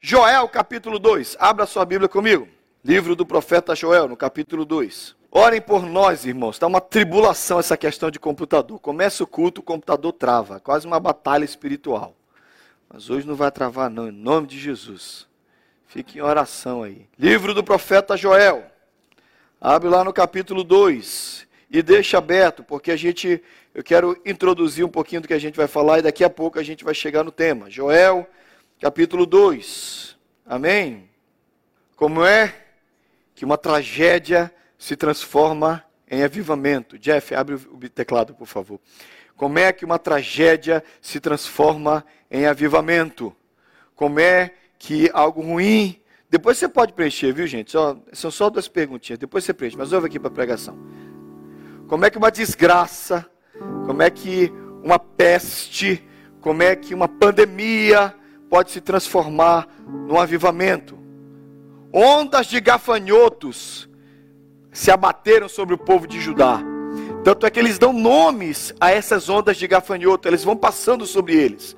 Joel, capítulo 2. Abra sua Bíblia comigo. Livro do profeta Joel, no capítulo 2. Orem por nós, irmãos. Está uma tribulação essa questão de computador. Começa o culto, o computador trava. Quase uma batalha espiritual. Mas hoje não vai travar, não, em nome de Jesus. Fique em oração aí. Livro do profeta Joel. Abre lá no capítulo 2 e deixa aberto, porque a gente eu quero introduzir um pouquinho do que a gente vai falar e daqui a pouco a gente vai chegar no tema. Joel, capítulo 2. Amém? Como é que uma tragédia se transforma em avivamento? Jeff, abre o teclado, por favor. Como é que uma tragédia se transforma em avivamento? Como é que algo ruim. Depois você pode preencher, viu, gente? Só, são só duas perguntinhas. Depois você preenche, mas ouve aqui para a pregação. Como é que uma desgraça, como é que uma peste, como é que uma pandemia pode se transformar num avivamento? Ondas de gafanhotos se abateram sobre o povo de Judá. Tanto é que eles dão nomes a essas ondas de gafanhoto, eles vão passando sobre eles.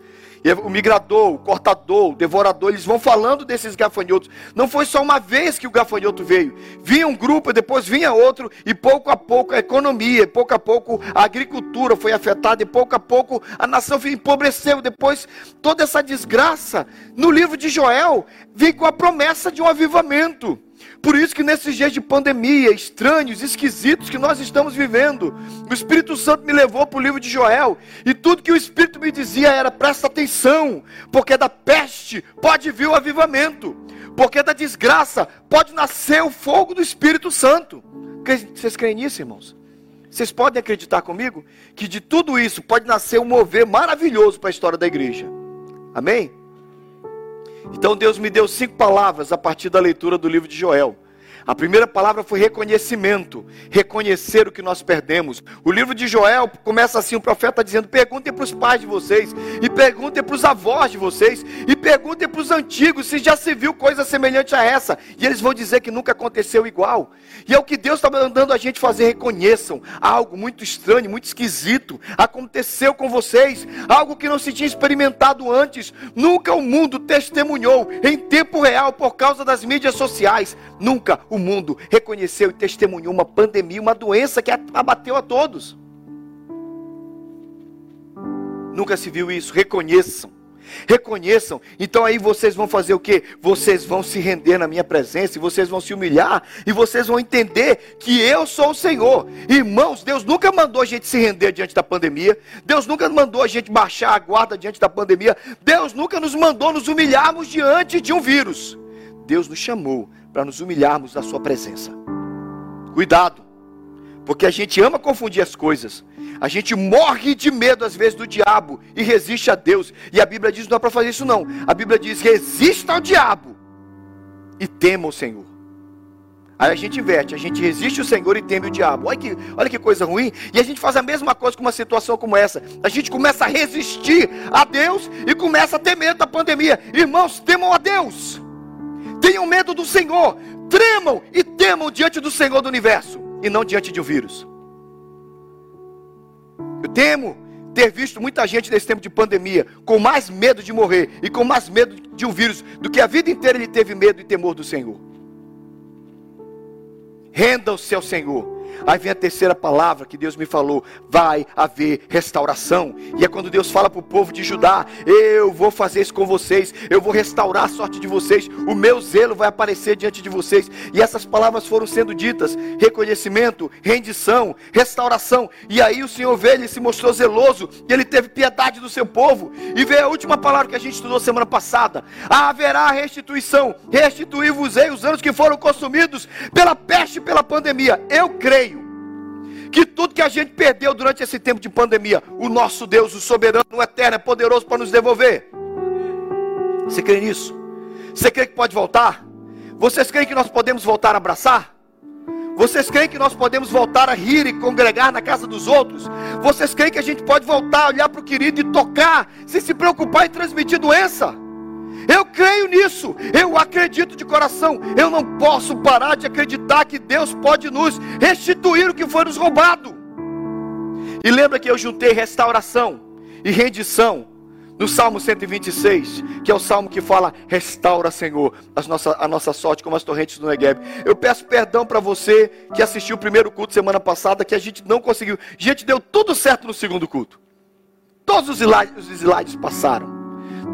O migrador, o cortador, o devorador, eles vão falando desses gafanhotos. Não foi só uma vez que o gafanhoto veio. Vinha um grupo, depois vinha outro, e pouco a pouco a economia, pouco a pouco a agricultura foi afetada, e pouco a pouco a nação empobreceu. Depois toda essa desgraça. No livro de Joel, vem com a promessa de um avivamento. Por isso que nesses dias de pandemia, estranhos, esquisitos que nós estamos vivendo, o Espírito Santo me levou para o livro de Joel, e tudo que o Espírito me dizia era: presta atenção, porque da peste pode vir o avivamento, porque da desgraça pode nascer o fogo do Espírito Santo. Vocês creem nisso, irmãos? Vocês podem acreditar comigo que de tudo isso pode nascer um mover maravilhoso para a história da igreja. Amém? Então Deus me deu cinco palavras a partir da leitura do livro de Joel. A primeira palavra foi reconhecimento, reconhecer o que nós perdemos. O livro de Joel começa assim: o profeta dizendo: perguntem para os pais de vocês, e perguntem para os avós de vocês, e perguntem para os antigos se já se viu coisa semelhante a essa. E eles vão dizer que nunca aconteceu igual. E é o que Deus está mandando a gente fazer: reconheçam algo muito estranho, muito esquisito aconteceu com vocês, algo que não se tinha experimentado antes. Nunca o mundo testemunhou em tempo real por causa das mídias sociais. Nunca o mundo reconheceu e testemunhou uma pandemia, uma doença que abateu a todos. Nunca se viu isso. Reconheçam. Reconheçam. Então aí vocês vão fazer o que? Vocês vão se render na minha presença, e vocês vão se humilhar, e vocês vão entender que eu sou o Senhor. Irmãos, Deus nunca mandou a gente se render diante da pandemia. Deus nunca mandou a gente baixar a guarda diante da pandemia. Deus nunca nos mandou nos humilharmos diante de um vírus. Deus nos chamou para nos humilharmos na Sua presença. Cuidado, porque a gente ama confundir as coisas. A gente morre de medo às vezes do diabo e resiste a Deus. E a Bíblia diz: não é para fazer isso, não. A Bíblia diz: resista ao diabo e tema o Senhor. Aí a gente inverte, a gente resiste o Senhor e teme o diabo. Olha que, olha que coisa ruim. E a gente faz a mesma coisa com uma situação como essa. A gente começa a resistir a Deus e começa a ter medo da pandemia. Irmãos, temam a Deus tenham medo do Senhor, tremam e temam diante do Senhor do universo e não diante de um vírus. Eu temo ter visto muita gente nesse tempo de pandemia com mais medo de morrer e com mais medo de um vírus do que a vida inteira ele teve medo e temor do Senhor. Rendam-se ao Senhor Aí vem a terceira palavra que Deus me falou: vai haver restauração. E é quando Deus fala para o povo de Judá: eu vou fazer isso com vocês, eu vou restaurar a sorte de vocês, o meu zelo vai aparecer diante de vocês. E essas palavras foram sendo ditas: reconhecimento, rendição, restauração. E aí o Senhor veio, ele se mostrou zeloso, e ele teve piedade do seu povo. E veio a última palavra que a gente estudou semana passada: haverá restituição, restituir-vos-ei os anos que foram consumidos pela peste e pela pandemia. Eu creio que tudo que a gente perdeu durante esse tempo de pandemia, o nosso Deus, o soberano, o eterno, é poderoso para nos devolver. Você crê nisso? Você crê que pode voltar? Vocês creem que nós podemos voltar a abraçar? Vocês creem que nós podemos voltar a rir e congregar na casa dos outros? Vocês creem que a gente pode voltar a olhar para o querido e tocar, sem se preocupar em transmitir doença? Eu creio nisso, eu acredito de coração. Eu não posso parar de acreditar que Deus pode nos restituir o que foi nos roubado. E lembra que eu juntei restauração e rendição no Salmo 126, que é o salmo que fala: Restaura, Senhor, a nossa, a nossa sorte como as torrentes do Negev. Eu peço perdão para você que assistiu o primeiro culto semana passada, que a gente não conseguiu. Gente, deu tudo certo no segundo culto. Todos os slides, os slides passaram.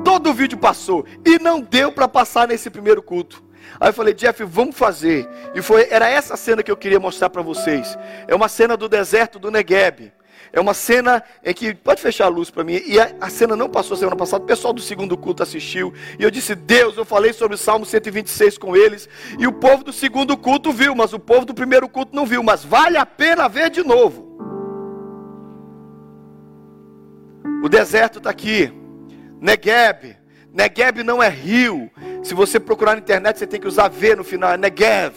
Todo o vídeo passou. E não deu para passar nesse primeiro culto. Aí eu falei, Jeff, vamos fazer. E foi, era essa cena que eu queria mostrar para vocês. É uma cena do deserto do Negev. É uma cena em que, pode fechar a luz para mim, e a, a, cena não passou semana passada, o pessoal do segundo culto assistiu, e eu disse, Deus, eu falei sobre o Salmo 126 com eles, e o povo do segundo culto viu, mas o povo do primeiro culto não viu, mas vale a pena ver de novo. O deserto está aqui, Negev, Negev não é rio, se você procurar na internet você tem que usar V no final, é Negev.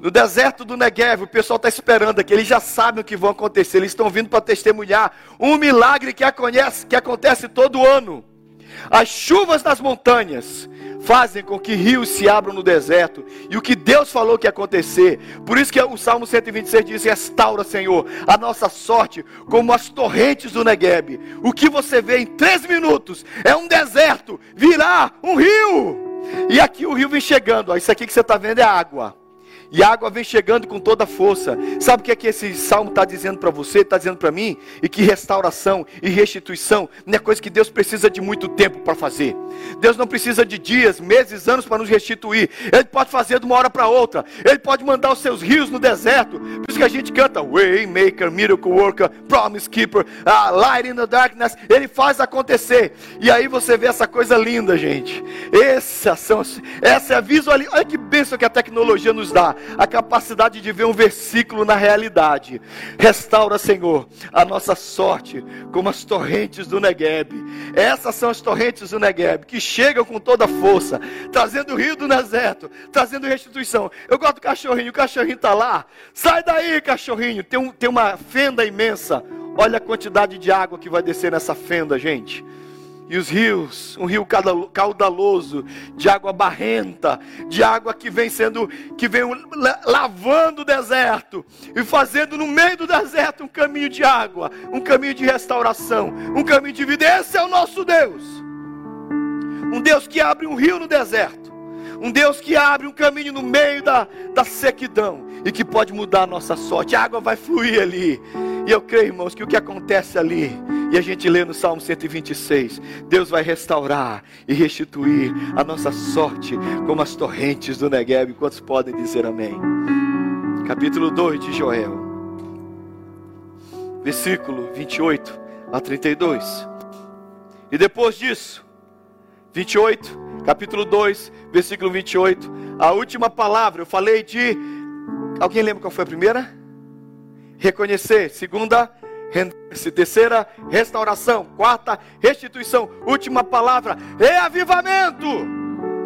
No deserto do Negev, o pessoal está esperando aqui, eles já sabem o que vai acontecer, eles estão vindo para testemunhar um milagre que que acontece todo ano. As chuvas nas montanhas fazem com que rios se abram no deserto, e o que Deus falou que ia acontecer. Por isso que o Salmo 126 diz: Restaura, Senhor, a nossa sorte como as torrentes do Negev. O que você vê em três minutos é um deserto, virá um rio. E aqui o rio vem chegando, ó, isso aqui que você está vendo é água. E a água vem chegando com toda a força. Sabe o que é que esse salmo está dizendo para você, está dizendo para mim? E que restauração e restituição não é coisa que Deus precisa de muito tempo para fazer. Deus não precisa de dias, meses, anos para nos restituir. Ele pode fazer de uma hora para outra. Ele pode mandar os seus rios no deserto. Por isso que a gente canta Waymaker, Miracle Worker, Promise Keeper, Light in the Darkness. Ele faz acontecer. E aí você vê essa coisa linda, gente. Essa, são, essa é a visualização. Olha que bênção que a tecnologia nos dá a capacidade de ver um versículo na realidade. Restaura, Senhor, a nossa sorte como as torrentes do Negueb. Essas são as torrentes do Negueb que chegam com toda força, trazendo o rio do deserto, trazendo restituição. Eu gosto do cachorrinho, o cachorrinho está lá. Sai daí, cachorrinho. Tem, um, tem uma fenda imensa. Olha a quantidade de água que vai descer nessa fenda, gente e os rios, um rio caudaloso, de água barrenta, de água que vem sendo, que vem lavando o deserto e fazendo no meio do deserto um caminho de água, um caminho de restauração, um caminho de vida. Esse é o nosso Deus. Um Deus que abre um rio no deserto, um Deus que abre um caminho no meio da, da sequidão e que pode mudar a nossa sorte. A água vai fluir ali. E eu creio, irmãos, que o que acontece ali e a gente lê no Salmo 126: Deus vai restaurar e restituir a nossa sorte como as torrentes do Negev. Quantos podem dizer amém? Capítulo 2 de Joel, versículo 28 a 32. E depois disso, 28, capítulo 2, versículo 28, a última palavra, eu falei de. Alguém lembra qual foi a primeira? Reconhecer. Segunda, render-se. Terceira, restauração. Quarta, restituição. Última palavra, reavivamento.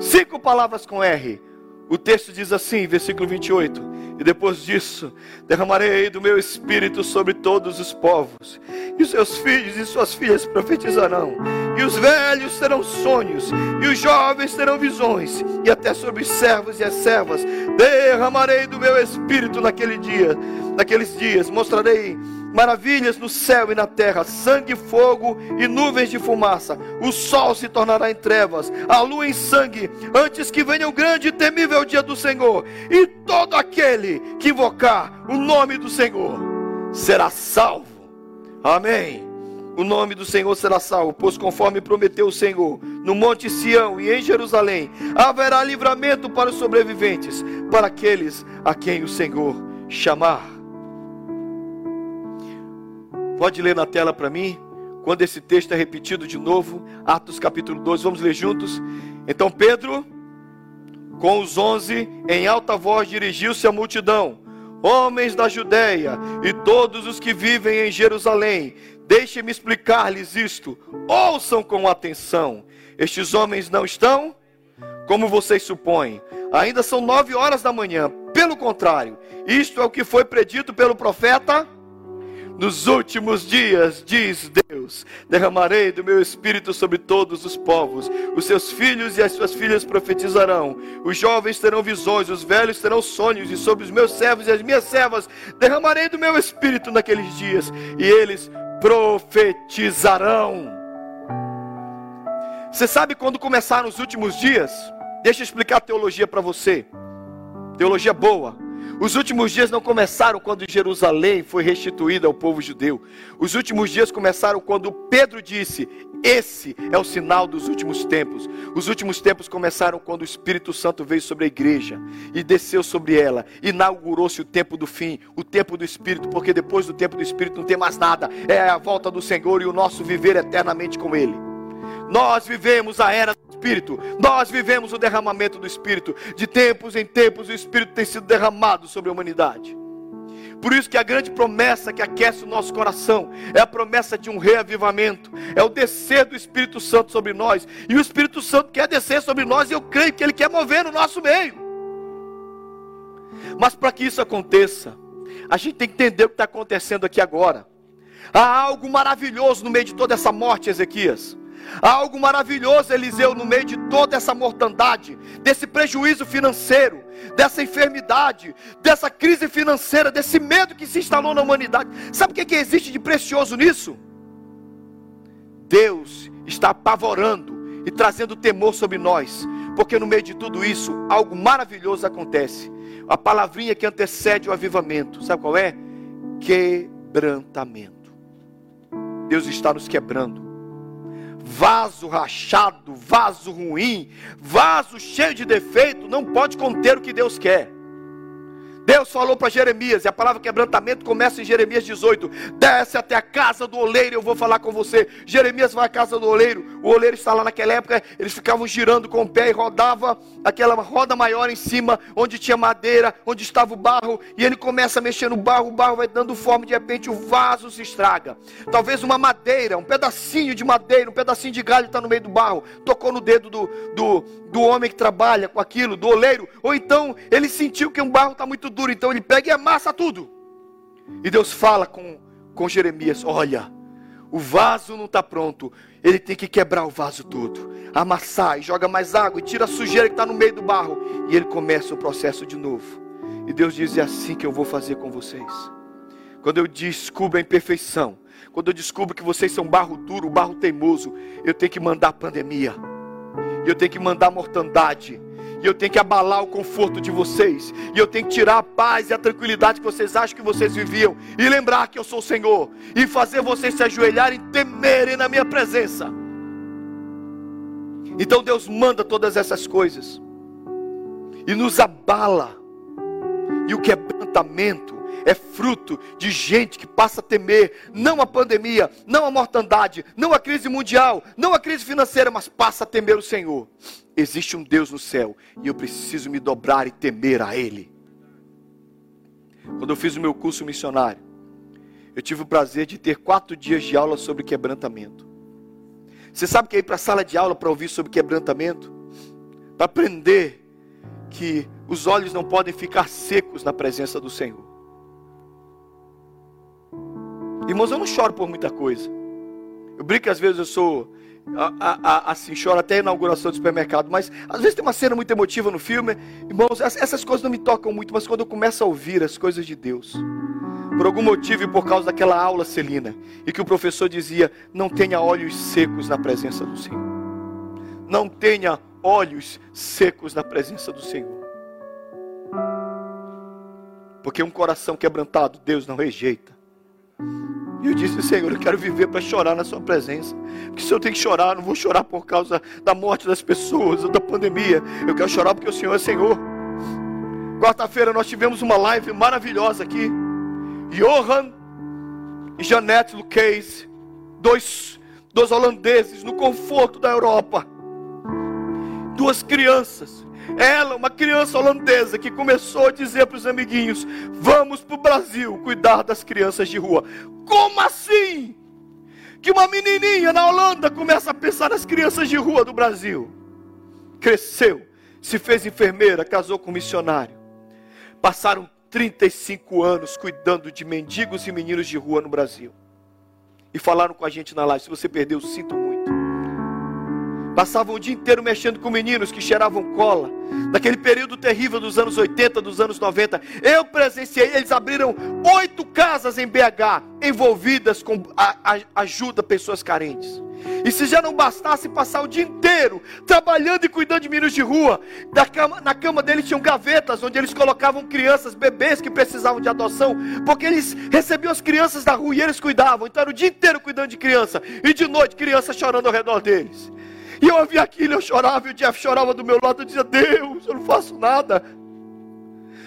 Cinco palavras com R. O texto diz assim, versículo 28. E depois disso, derramarei do meu espírito sobre todos os povos, e seus filhos e suas filhas profetizarão, e os velhos terão sonhos, e os jovens terão visões, e até sobre os servos e as servas derramarei do meu espírito naquele dia, naqueles dias, mostrarei maravilhas no céu e na terra, sangue, fogo e nuvens de fumaça. O sol se tornará em trevas, a lua em sangue, antes que venha o grande e temível dia do Senhor. E todo aquele que invocar o nome do Senhor será salvo. Amém. O nome do Senhor será salvo, pois conforme prometeu o Senhor, no Monte Sião e em Jerusalém, haverá livramento para os sobreviventes, para aqueles a quem o Senhor chamar. Pode ler na tela para mim? Quando esse texto é repetido de novo, Atos capítulo 12, vamos ler juntos? Então Pedro, com os onze, em alta voz dirigiu-se à multidão: Homens da Judéia e todos os que vivem em Jerusalém, deixem-me explicar-lhes isto. Ouçam com atenção. Estes homens não estão como vocês supõem. Ainda são nove horas da manhã. Pelo contrário, isto é o que foi predito pelo profeta nos últimos dias, diz Deus, derramarei do meu espírito sobre todos os povos. Os seus filhos e as suas filhas profetizarão. Os jovens terão visões, os velhos terão sonhos, e sobre os meus servos e as minhas servas derramarei do meu espírito naqueles dias, e eles profetizarão. Você sabe quando começaram os últimos dias? Deixa eu explicar a teologia para você. Teologia boa. Os últimos dias não começaram quando Jerusalém foi restituída ao povo judeu. Os últimos dias começaram quando Pedro disse: Esse é o sinal dos últimos tempos. Os últimos tempos começaram quando o Espírito Santo veio sobre a igreja e desceu sobre ela. Inaugurou-se o tempo do fim, o tempo do Espírito, porque depois do tempo do Espírito não tem mais nada. É a volta do Senhor e o nosso viver eternamente com Ele. Nós vivemos a era do Espírito, nós vivemos o derramamento do Espírito. De tempos em tempos, o Espírito tem sido derramado sobre a humanidade. Por isso que a grande promessa que aquece o nosso coração é a promessa de um reavivamento, é o descer do Espírito Santo sobre nós. E o Espírito Santo quer descer sobre nós e eu creio que ele quer mover no nosso meio. Mas para que isso aconteça, a gente tem que entender o que está acontecendo aqui agora. Há algo maravilhoso no meio de toda essa morte, Ezequias. Há algo maravilhoso, Eliseu, no meio de toda essa mortandade, desse prejuízo financeiro, dessa enfermidade, dessa crise financeira, desse medo que se instalou na humanidade. Sabe o que, que existe de precioso nisso? Deus está apavorando e trazendo temor sobre nós, porque no meio de tudo isso, algo maravilhoso acontece. A palavrinha que antecede o avivamento, sabe qual é? Quebrantamento. Deus está nos quebrando vaso rachado, vaso ruim, vaso cheio de defeito, não pode conter o que Deus quer. Deus falou para Jeremias, e a palavra quebrantamento começa em Jeremias 18: desce até a casa do oleiro, eu vou falar com você. Jeremias vai à casa do oleiro, o oleiro está lá naquela época, eles ficavam girando com o pé e rodava aquela roda maior em cima, onde tinha madeira, onde estava o barro, e ele começa a mexer no barro, o barro vai dando forma, de repente o vaso se estraga. Talvez uma madeira, um pedacinho de madeira, um pedacinho de galho está no meio do barro, tocou no dedo do, do, do homem que trabalha com aquilo, do oleiro, ou então ele sentiu que um barro está muito duro, então ele pega e amassa tudo. E Deus fala com, com Jeremias: Olha, o vaso não está pronto, ele tem que quebrar o vaso todo, amassar e joga mais água e tira a sujeira que está no meio do barro, e ele começa o processo de novo. E Deus diz: É assim que eu vou fazer com vocês. Quando eu descubro a imperfeição, quando eu descubro que vocês são barro duro, barro teimoso, eu tenho que mandar pandemia, eu tenho que mandar mortandade, e eu tenho que abalar o conforto de vocês, e eu tenho que tirar a paz e a tranquilidade que vocês acham que vocês viviam, e lembrar que eu sou o Senhor, e fazer vocês se ajoelharem e temerem na minha presença. Então Deus manda todas essas coisas, e nos abala, e o quebrantamento é fruto de gente que passa a temer. Não a pandemia, não a mortandade, não a crise mundial, não a crise financeira, mas passa a temer o Senhor. Existe um Deus no céu e eu preciso me dobrar e temer a Ele. Quando eu fiz o meu curso missionário, eu tive o prazer de ter quatro dias de aula sobre quebrantamento. Você sabe que ir para a sala de aula para ouvir sobre quebrantamento? Para aprender que os olhos não podem ficar secos na presença do Senhor. Irmãos, eu não choro por muita coisa. Eu brinco que às vezes eu sou a, a, assim, choro até a inauguração do supermercado, mas às vezes tem uma cena muito emotiva no filme. Irmãos, essas coisas não me tocam muito, mas quando eu começo a ouvir as coisas de Deus, por algum motivo e por causa daquela aula celina, e que o professor dizia: não tenha olhos secos na presença do Senhor. Não tenha olhos secos na presença do Senhor. Porque um coração quebrantado, Deus não rejeita. E eu disse, Senhor, eu quero viver para chorar na Sua presença. Porque se eu tenho que chorar, eu não vou chorar por causa da morte das pessoas, ou da pandemia. Eu quero chorar porque o Senhor é Senhor. Quarta-feira nós tivemos uma live maravilhosa aqui. Johan e Janete Luquez, dois, dois holandeses no conforto da Europa. Duas crianças ela, uma criança holandesa que começou a dizer para os amiguinhos: Vamos para o Brasil cuidar das crianças de rua. Como assim? Que uma menininha na Holanda começa a pensar nas crianças de rua do Brasil. Cresceu, se fez enfermeira, casou com um missionário. Passaram 35 anos cuidando de mendigos e meninos de rua no Brasil. E falaram com a gente na live: se você perdeu, sinto. Passavam o dia inteiro mexendo com meninos que cheiravam cola. Naquele período terrível dos anos 80, dos anos 90. Eu presenciei, eles abriram oito casas em BH, envolvidas com a, a, ajuda a pessoas carentes. E se já não bastasse passar o dia inteiro trabalhando e cuidando de meninos de rua, cama, na cama deles tinham gavetas onde eles colocavam crianças, bebês que precisavam de adoção, porque eles recebiam as crianças da rua e eles cuidavam. Então era o dia inteiro cuidando de criança, e de noite crianças chorando ao redor deles. E eu ouvia aquilo, eu chorava, e o Jeff chorava do meu lado, eu dizia: Deus, eu não faço nada.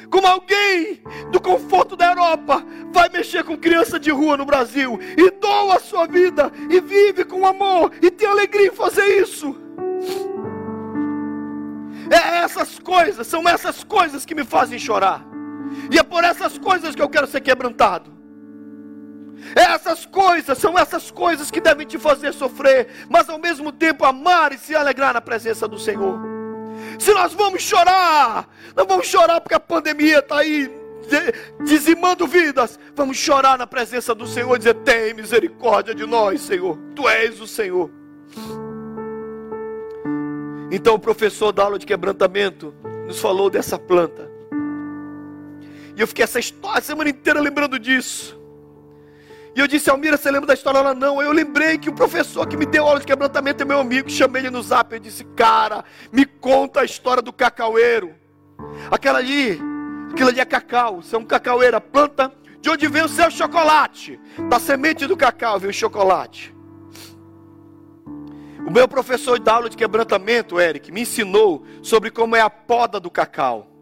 Como alguém do conforto da Europa vai mexer com criança de rua no Brasil e doa a sua vida e vive com amor e tem alegria em fazer isso. É essas coisas, são essas coisas que me fazem chorar. E é por essas coisas que eu quero ser quebrantado. Essas coisas são essas coisas que devem te fazer sofrer, mas ao mesmo tempo amar e se alegrar na presença do Senhor. Se nós vamos chorar, não vamos chorar porque a pandemia está aí dizimando vidas. Vamos chorar na presença do Senhor e dizer: Tem misericórdia de nós, Senhor. Tu és o Senhor. Então o professor da aula de quebrantamento nos falou dessa planta. E eu fiquei essa história semana inteira lembrando disso. E eu disse, Almira, você lembra da história? Ela, não. Eu lembrei que o professor que me deu aula de quebrantamento é meu amigo. Chamei ele no zap. Eu disse, cara, me conta a história do cacaueiro. Aquela ali, aquilo ali é cacau. Você é um cacaueiro, planta de onde vem o seu chocolate. Da semente do cacau vem o chocolate. O meu professor de aula de quebrantamento, Eric, me ensinou sobre como é a poda do cacau.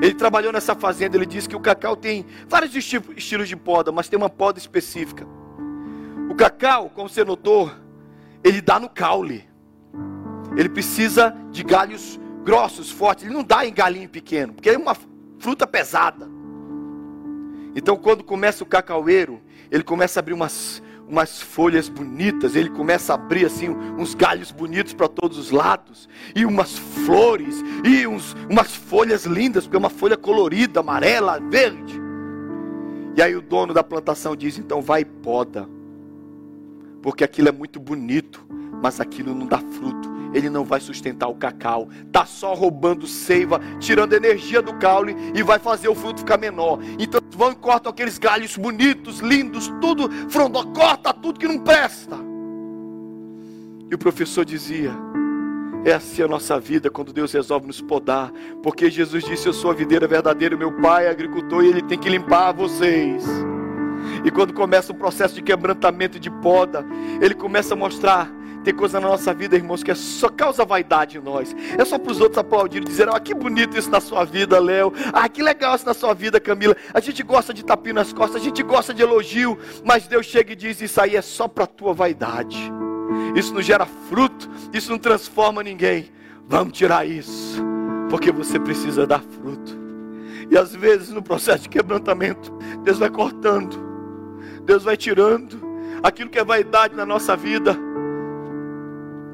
Ele trabalhou nessa fazenda, ele disse que o cacau tem vários estilos de poda, mas tem uma poda específica. O cacau, como você notou, ele dá no caule. Ele precisa de galhos grossos, fortes. Ele não dá em galinho pequeno, porque é uma fruta pesada. Então, quando começa o cacaueiro, ele começa a abrir umas, umas folhas bonitas, ele começa a abrir assim uns galhos bonitos para todos os lados, e umas flores, e uns, umas folhas lindas, porque é uma folha colorida, amarela, verde. E aí o dono da plantação diz: então vai e poda, porque aquilo é muito bonito, mas aquilo não dá fruto ele não vai sustentar o cacau. Está só roubando seiva, tirando energia do caule e vai fazer o fruto ficar menor. Então vão e cortam aqueles galhos bonitos, lindos, tudo frondó, corta tudo que não presta. E o professor dizia: é assim a nossa vida quando Deus resolve nos podar, porque Jesus disse: Eu sou a videira verdadeira, meu pai é agricultor e ele tem que limpar vocês. E quando começa o processo de quebrantamento e de poda, ele começa a mostrar tem coisa na nossa vida, irmãos, que é só causa vaidade em nós. É só para os outros aplaudirem, dizer: Ah, que bonito isso na sua vida, Léo. Ah, que legal isso na sua vida, Camila. A gente gosta de tapinha nas costas, a gente gosta de elogio, mas Deus chega e diz: Isso aí é só para a tua vaidade. Isso não gera fruto, isso não transforma ninguém. Vamos tirar isso, porque você precisa dar fruto. E às vezes no processo de quebrantamento, Deus vai cortando, Deus vai tirando aquilo que é vaidade na nossa vida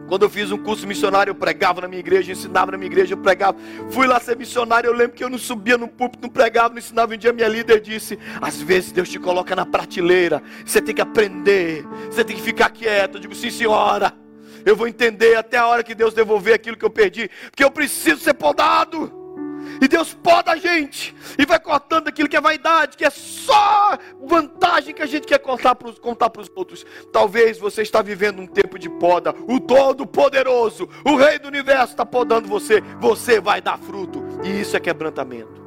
quando eu fiz um curso missionário, eu pregava na minha igreja, ensinava na minha igreja, eu pregava. Fui lá ser missionário, eu lembro que eu não subia no púlpito, não pregava, não ensinava. Um dia minha líder disse: Às vezes Deus te coloca na prateleira, você tem que aprender, você tem que ficar quieto. Eu digo: Sim, senhora, eu vou entender até a hora que Deus devolver aquilo que eu perdi, porque eu preciso ser podado. E Deus poda a gente e vai cortando aquilo que é vaidade, que é só vantagem que a gente quer contar para os, contar para os outros. Talvez você está vivendo um tempo de poda. O Todo-Poderoso, o Rei do Universo está podando você. Você vai dar fruto. E isso é quebrantamento.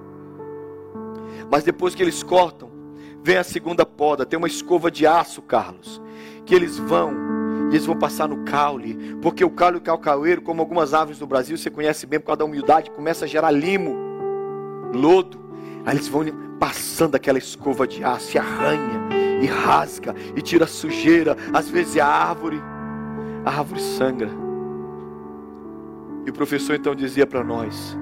Mas depois que eles cortam, vem a segunda poda. Tem uma escova de aço, Carlos, que eles vão e eles vão passar no caule, porque o caule calcaoeiro, como algumas árvores no Brasil, você conhece bem por causa da humildade, começa a gerar limo, lodo. Aí eles vão passando aquela escova de aço e arranha, e rasga, e tira a sujeira. Às vezes a árvore, a árvore sangra. E o professor então dizia para nós: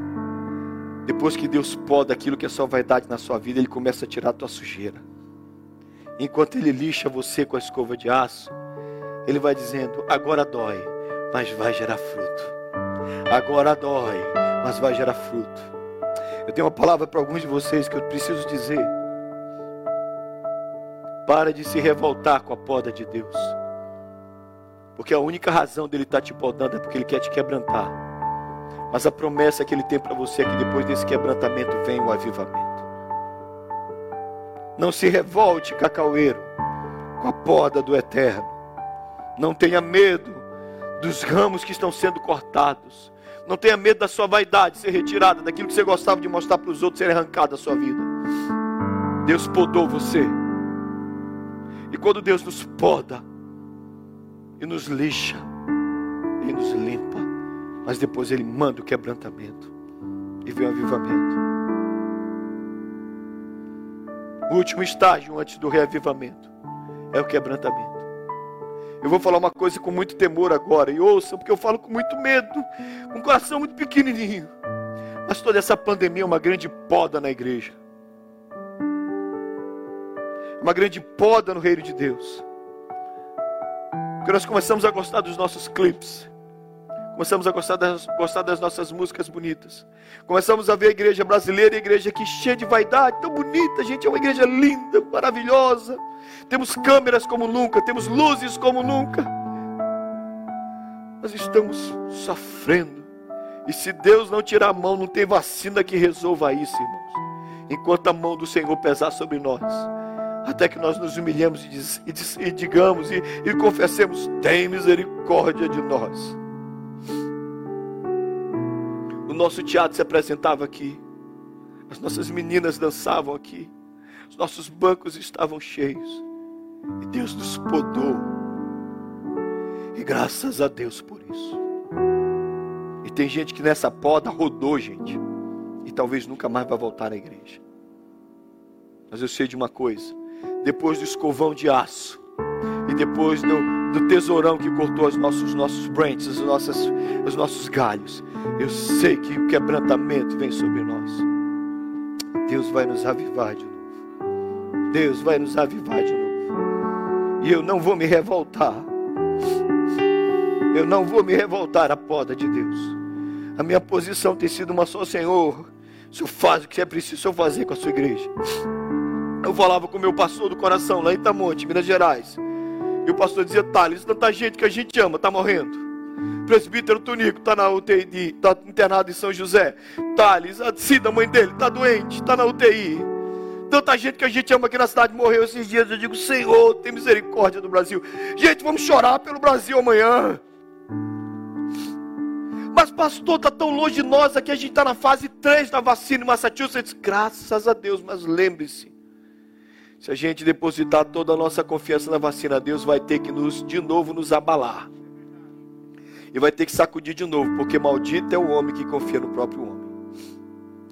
depois que Deus poda aquilo que é só vaidade na sua vida, Ele começa a tirar a tua sujeira. Enquanto Ele lixa você com a escova de aço, ele vai dizendo: agora dói, mas vai gerar fruto. Agora dói, mas vai gerar fruto. Eu tenho uma palavra para alguns de vocês que eu preciso dizer. Para de se revoltar com a poda de Deus. Porque a única razão dele estar tá te podando é porque ele quer te quebrantar. Mas a promessa que ele tem para você é que depois desse quebrantamento vem o avivamento. Não se revolte, cacaueiro, com a poda do eterno. Não tenha medo dos ramos que estão sendo cortados. Não tenha medo da sua vaidade ser retirada, daquilo que você gostava de mostrar para os outros ser arrancado da sua vida. Deus podou você. E quando Deus nos poda e nos lixa, Ele nos limpa, mas depois Ele manda o quebrantamento e vem o avivamento. O último estágio antes do reavivamento é o quebrantamento. Eu vou falar uma coisa com muito temor agora, e ouçam, porque eu falo com muito medo, com um coração muito pequenininho. Mas toda essa pandemia é uma grande poda na igreja. Uma grande poda no reino de Deus. Porque nós começamos a gostar dos nossos clipes. Começamos a gostar das, gostar das nossas músicas bonitas. Começamos a ver a igreja brasileira a igreja aqui cheia de vaidade, tão bonita, gente. É uma igreja linda, maravilhosa. Temos câmeras como nunca, temos luzes como nunca. Nós estamos sofrendo. E se Deus não tirar a mão, não tem vacina que resolva isso, irmãos. Enquanto a mão do Senhor pesar sobre nós, até que nós nos humilhemos e, diz, e, diz, e digamos e, e confessemos: tem misericórdia de nós nosso teatro se apresentava aqui, as nossas meninas dançavam aqui, os nossos bancos estavam cheios, e Deus nos podou, e graças a Deus por isso. E tem gente que nessa poda rodou, gente, e talvez nunca mais vai voltar à igreja. Mas eu sei de uma coisa: depois do escovão de aço, e depois do, do tesourão que cortou os nossos, nossos branches, os nossos, os nossos galhos. Eu sei que o quebrantamento vem sobre nós. Deus vai nos avivar de novo. Deus vai nos avivar de novo. E eu não vou me revoltar. Eu não vou me revoltar à poda de Deus. A minha posição tem sido uma só, Senhor. O Senhor faz o que é preciso fazer com a sua igreja. Eu falava com o meu pastor do coração lá em Itamonte, Minas Gerais. E o pastor dizia, Thales, tanta gente que a gente ama está morrendo. presbítero Tonico está na UTI, está internado em São José. Thales, a Cida, mãe dele, está doente, está na UTI. Tanta gente que a gente ama aqui na cidade morreu esses dias. Eu digo, Senhor, tem misericórdia do Brasil. Gente, vamos chorar pelo Brasil amanhã. Mas, pastor, está tão longe de nós aqui. A gente está na fase 3 da vacina em Massachusetts. Graças a Deus, mas lembre-se: se a gente depositar toda a nossa confiança na vacina, Deus vai ter que nos, de novo nos abalar. E vai ter que sacudir de novo, porque maldito é o homem que confia no próprio homem.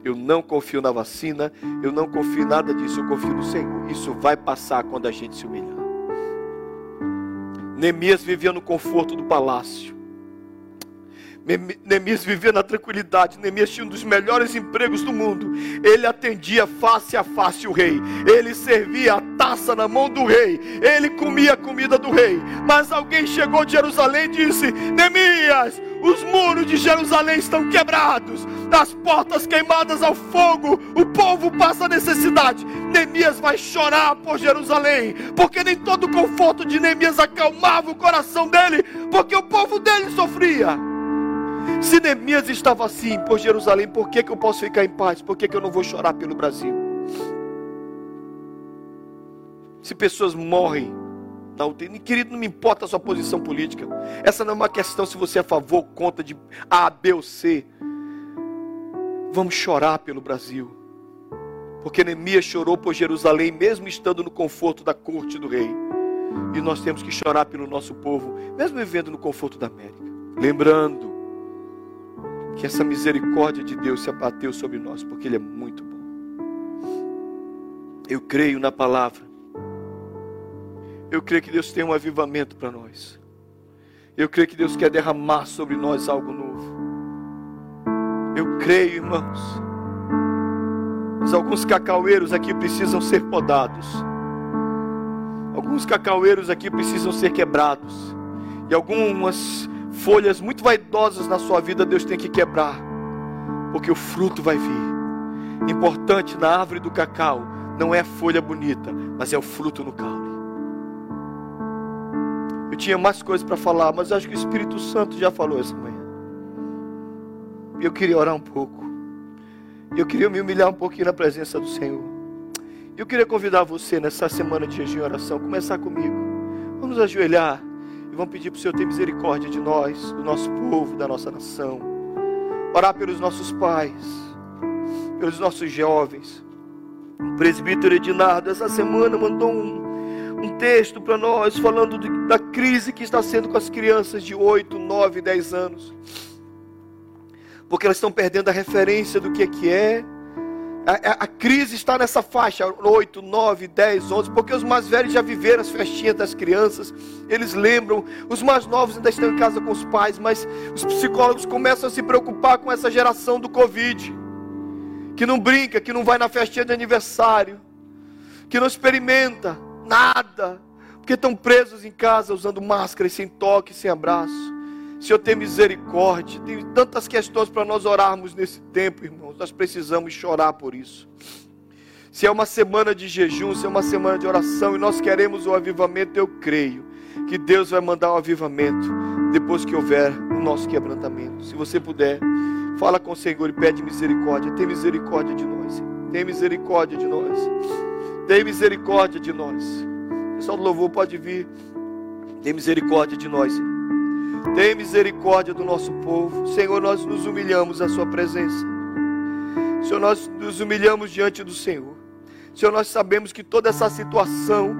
Eu não confio na vacina, eu não confio em nada disso, eu confio no Senhor. Isso vai passar quando a gente se humilhar. Neemias vivia no conforto do palácio. Neemias vivia na tranquilidade. Neemias tinha um dos melhores empregos do mundo. Ele atendia face a face o rei. Ele servia a taça na mão do rei. Ele comia a comida do rei. Mas alguém chegou de Jerusalém e disse: Neemias, os muros de Jerusalém estão quebrados, as portas queimadas ao fogo, o povo passa necessidade. Neemias vai chorar por Jerusalém, porque nem todo o conforto de Neemias acalmava o coração dele, porque o povo dele sofria. Se Neemias estava assim por Jerusalém, por que, que eu posso ficar em paz? Por que, que eu não vou chorar pelo Brasil? Se pessoas morrem na UTI, querido, não me importa a sua posição política. Essa não é uma questão se você é a favor ou contra de A, B ou C. Vamos chorar pelo Brasil. Porque Neemias chorou por Jerusalém, mesmo estando no conforto da corte do rei. E nós temos que chorar pelo nosso povo, mesmo vivendo no conforto da América. Lembrando que essa misericórdia de Deus se abateu sobre nós, porque Ele é muito bom. Eu creio na palavra. Eu creio que Deus tem um avivamento para nós. Eu creio que Deus quer derramar sobre nós algo novo. Eu creio, irmãos. Mas alguns cacaueiros aqui precisam ser podados. Alguns cacaueiros aqui precisam ser quebrados. E algumas folhas muito vaidosas na sua vida, Deus tem que quebrar, porque o fruto vai vir. Importante na árvore do cacau não é a folha bonita, mas é o fruto no caule. Eu tinha mais coisas para falar, mas acho que o Espírito Santo já falou essa manhã. Eu queria orar um pouco. Eu queria me humilhar um pouquinho na presença do Senhor. Eu queria convidar você nessa semana de jejum e oração, começar comigo. Vamos ajoelhar e vamos pedir para o Senhor ter misericórdia de nós, do nosso povo, da nossa nação. Orar pelos nossos pais, pelos nossos jovens. O presbítero Edinardo, essa semana, mandou um, um texto para nós, falando de, da crise que está sendo com as crianças de 8, 9, 10 anos. Porque elas estão perdendo a referência do que é que é a, a, crise está nessa faixa, 8, 9, 10, 11, porque os mais velhos já viveram as festinhas das crianças, eles lembram, os mais novos ainda estão em casa com os pais, mas os psicólogos começam a se preocupar com essa geração do Covid, que não brinca, que não vai na festinha de aniversário, que não experimenta nada, porque estão presos em casa usando máscara, sem toque, sem abraço. Senhor, tem misericórdia. Tem tantas questões para nós orarmos nesse tempo, irmãos. Nós precisamos chorar por isso. Se é uma semana de jejum, se é uma semana de oração e nós queremos o avivamento, eu creio que Deus vai mandar um avivamento depois que houver o nosso quebrantamento. Se você puder, fala com o Senhor e pede misericórdia. Tem misericórdia de nós. Tem misericórdia de nós. Tem misericórdia de nós. O pessoal do louvor pode vir. Tem misericórdia de nós. Senhor. Tem misericórdia do nosso povo. Senhor, nós nos humilhamos à Sua presença. Senhor, nós nos humilhamos diante do Senhor. Senhor, nós sabemos que toda essa situação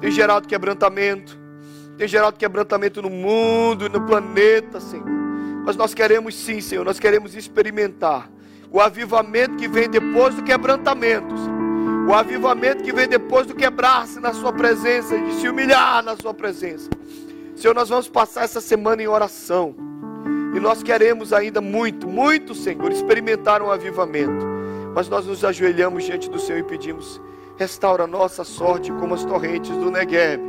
tem gerado quebrantamento, tem gerado quebrantamento no mundo e no planeta, Senhor. Mas nós queremos sim, Senhor, nós queremos experimentar o avivamento que vem depois do quebrantamento, Senhor. O avivamento que vem depois do quebrar-se na Sua presença, de se humilhar na Sua presença. Senhor, nós vamos passar essa semana em oração. E nós queremos ainda muito, muito, Senhor, experimentar um avivamento. Mas nós nos ajoelhamos diante do Senhor e pedimos: restaura a nossa sorte como as torrentes do Negueb.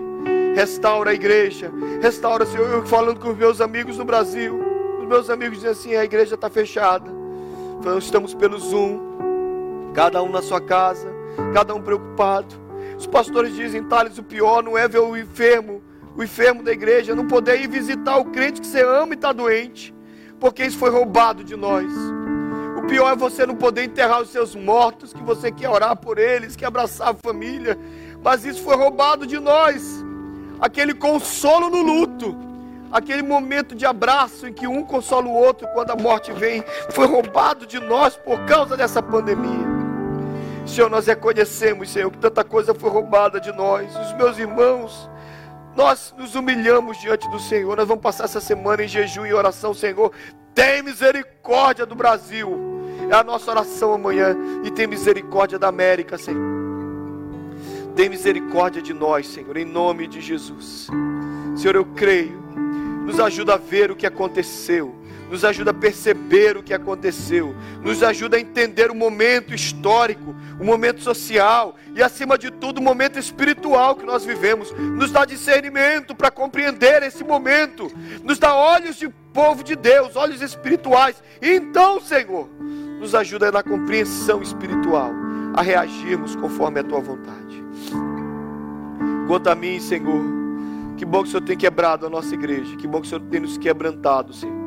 Restaura a igreja. Restaura, Senhor, eu falando com os meus amigos no Brasil. Os meus amigos dizem assim: a igreja está fechada. Nós estamos pelo Zoom. Cada um na sua casa. Cada um preocupado. Os pastores dizem, Thales, o pior não é ver o enfermo o enfermo da igreja, não poder ir visitar o crente que você ama e está doente, porque isso foi roubado de nós. O pior é você não poder enterrar os seus mortos, que você quer orar por eles, quer abraçar a família, mas isso foi roubado de nós. Aquele consolo no luto, aquele momento de abraço em que um consola o outro quando a morte vem, foi roubado de nós por causa dessa pandemia. Senhor, nós reconhecemos, Senhor, que tanta coisa foi roubada de nós. Os meus irmãos, nós nos humilhamos diante do Senhor. Nós vamos passar essa semana em jejum e oração, Senhor. Tem misericórdia do Brasil. É a nossa oração amanhã. E tem misericórdia da América, Senhor. Tem misericórdia de nós, Senhor, em nome de Jesus. Senhor, eu creio. Nos ajuda a ver o que aconteceu nos ajuda a perceber o que aconteceu, nos ajuda a entender o momento histórico, o momento social e, acima de tudo, o momento espiritual que nós vivemos. Nos dá discernimento para compreender esse momento, nos dá olhos de povo de Deus, olhos espirituais. Então, Senhor, nos ajuda na compreensão espiritual, a reagirmos conforme a tua vontade. Quanto a mim, Senhor, que bom que o Senhor tem quebrado a nossa igreja, que bom que o Senhor tem nos quebrantado, Senhor.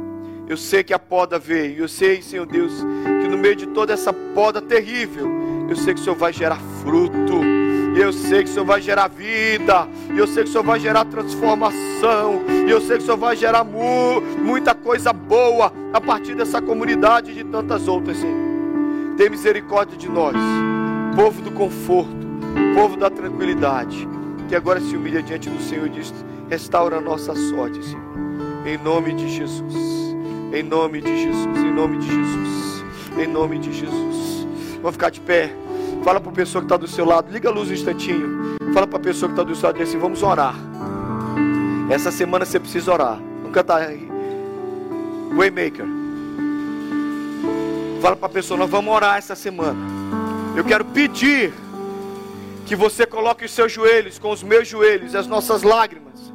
Eu sei que a poda veio. Eu sei, Senhor Deus, que no meio de toda essa poda terrível, eu sei que o Senhor vai gerar fruto. Eu sei que o Senhor vai gerar vida. Eu sei que o Senhor vai gerar transformação. Eu sei que o Senhor vai gerar mu muita coisa boa a partir dessa comunidade e de tantas outras, Senhor. Tem misericórdia de nós, povo do conforto, povo da tranquilidade, que agora se humilha diante do Senhor e diz: restaura a nossa sorte, Senhor. Em nome de Jesus. Em nome de Jesus, em nome de Jesus, em nome de Jesus. Vamos ficar de pé. Fala para a pessoa que está do seu lado, liga a luz um instantinho. Fala para a pessoa que está do seu lado e assim: vamos orar. Essa semana você precisa orar. Nunca está aí. Waymaker. Fala para a pessoa: nós vamos orar essa semana. Eu quero pedir que você coloque os seus joelhos com os meus joelhos, as nossas lágrimas.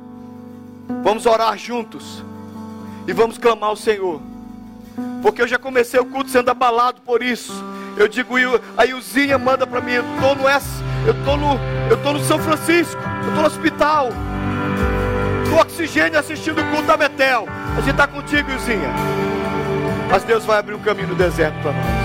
Vamos orar juntos e vamos clamar ao Senhor. Porque eu já comecei o culto sendo abalado por isso. Eu digo, a Ilzinha manda para mim, eu tô no S, eu tô no, eu tô no São Francisco, eu tô no hospital. no oxigênio assistindo o culto da Betel. A gente está contigo, Izinha. Mas Deus vai abrir um caminho no deserto para nós.